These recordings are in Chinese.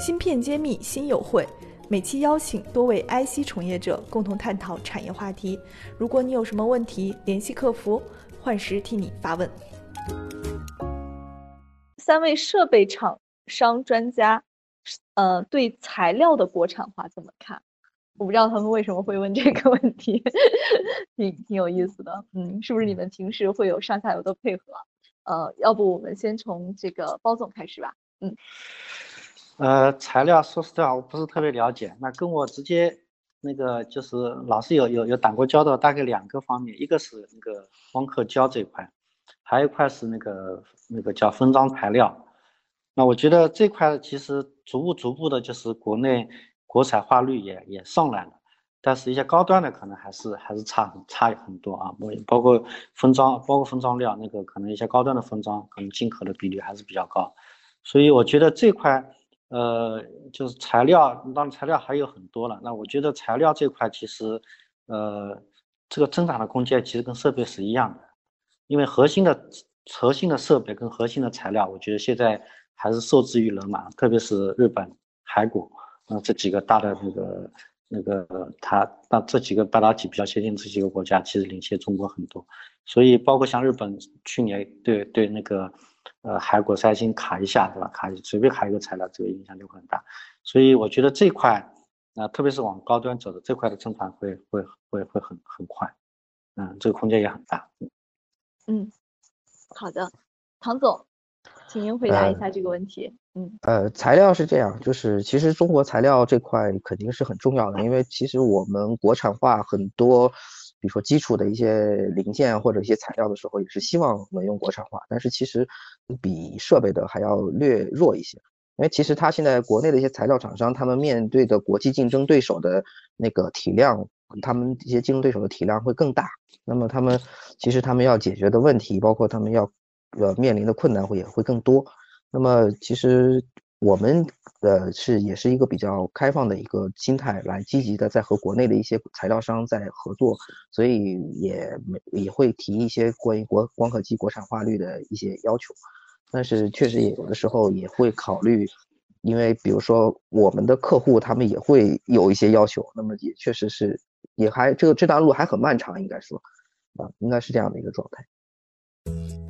芯片揭秘新友会，每期邀请多位 IC 从业者共同探讨产业话题。如果你有什么问题，联系客服，幻时替你发问。三位设备厂商专家，呃，对材料的国产化怎么看？我不知道他们为什么会问这个问题，挺挺有意思的。嗯，是不是你们平时会有上下游的配合？呃，要不我们先从这个包总开始吧。嗯，呃，材料说实话我不是特别了解，那跟我直接那个就是老师有有有打过交道，大概两个方面，一个是那个光刻胶这一块，还有一块是那个那个叫封装材料。那我觉得这块其实逐步逐步的，就是国内国产化率也也上来了。但是，一些高端的可能还是还是差很差很多啊，包包括封装，包括封装料，那个可能一些高端的封装，可能进口的比例还是比较高。所以我觉得这块，呃，就是材料，当然材料还有很多了。那我觉得材料这块其实，呃，这个增长的空间其实跟设备是一样的，因为核心的核心的设备跟核心的材料，我觉得现在还是受制于人嘛，特别是日本、韩国，啊这几个大的那个。那个他那这几个半导体比较先进这几个国家其实领先中国很多，所以包括像日本去年对对那个呃海国三星卡一下对吧？卡随便卡一个材料，这个影响就很大。所以我觉得这块啊，特别是往高端走的这块的增长会会会会很很快，嗯，这个空间也很大。嗯，好的，唐总，请您回答一下这个问题。嗯，呃，材料是这样，就是其实中国材料这块肯定是很重要的，因为其实我们国产化很多，比如说基础的一些零件或者一些材料的时候，也是希望能用国产化，但是其实比设备的还要略弱一些，因为其实它现在国内的一些材料厂商，他们面对的国际竞争对手的那个体量，他们一些竞争对手的体量会更大，那么他们其实他们要解决的问题，包括他们要呃面临的困难会也会更多。那么其实我们呃是也是一个比较开放的一个心态，来积极的在和国内的一些材料商在合作，所以也没也会提一些关于国光刻机国产化率的一些要求，但是确实也有的时候也会考虑，因为比如说我们的客户他们也会有一些要求，那么也确实是也还这个这段路还很漫长，应该说啊应该是这样的一个状态。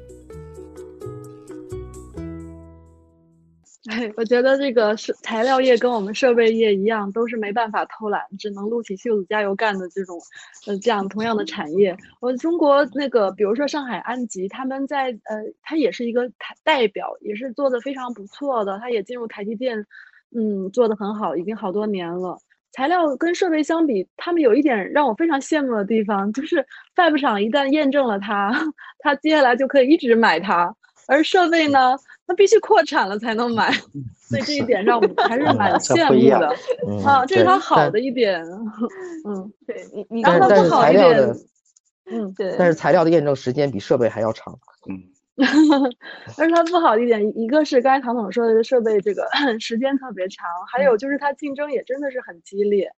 我觉得这个是材料业跟我们设备业一样，都是没办法偷懒，只能撸起袖子加油干的这种，呃，这样同样的产业。我中国那个，比如说上海安吉，他们在呃，他也是一个台代表，也是做的非常不错的，他也进入台积电，嗯，做的很好，已经好多年了。材料跟设备相比，他们有一点让我非常羡慕的地方，就是 Fab 厂一旦验证了它，它接下来就可以一直买它，而设备呢？那必须扩产了才能买，所以这一点让我们还是蛮羡慕的啊，这是它好的一点。嗯，对你你但是材料的，嗯对，但是材料的验证时间比设备还要长。嗯，但是它不好的一点，一个是刚才唐总说的设备这个 时间特别长，还有就是它竞争也真的是很激烈。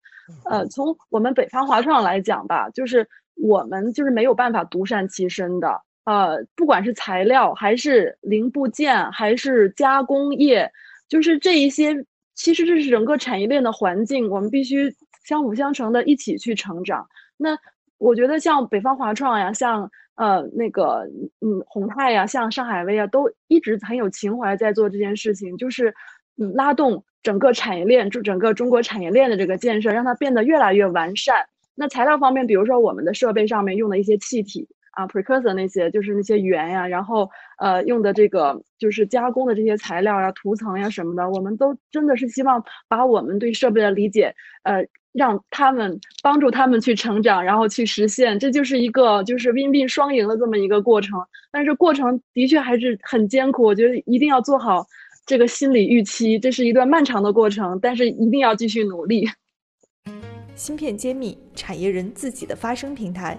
呃，从我们北方华创来讲吧，就是我们就是没有办法独善其身的。呃，不管是材料还是零部件，还是加工业，就是这一些，其实这是整个产业链的环境，我们必须相辅相成的一起去成长。那我觉得像北方华创呀，像呃那个嗯宏泰呀，像上海威啊，都一直很有情怀在做这件事情，就是嗯拉动整个产业链，就整个中国产业链的这个建设，让它变得越来越完善。那材料方面，比如说我们的设备上面用的一些气体。啊，precursor 那些就是那些源呀，然后呃用的这个就是加工的这些材料呀、涂层呀什么的，我们都真的是希望把我们对设备的理解，呃，让他们帮助他们去成长，然后去实现，这就是一个就是 win win 双赢的这么一个过程。但是过程的确还是很艰苦，我觉得一定要做好这个心理预期，这是一段漫长的过程，但是一定要继续努力。芯片揭秘，产业人自己的发声平台。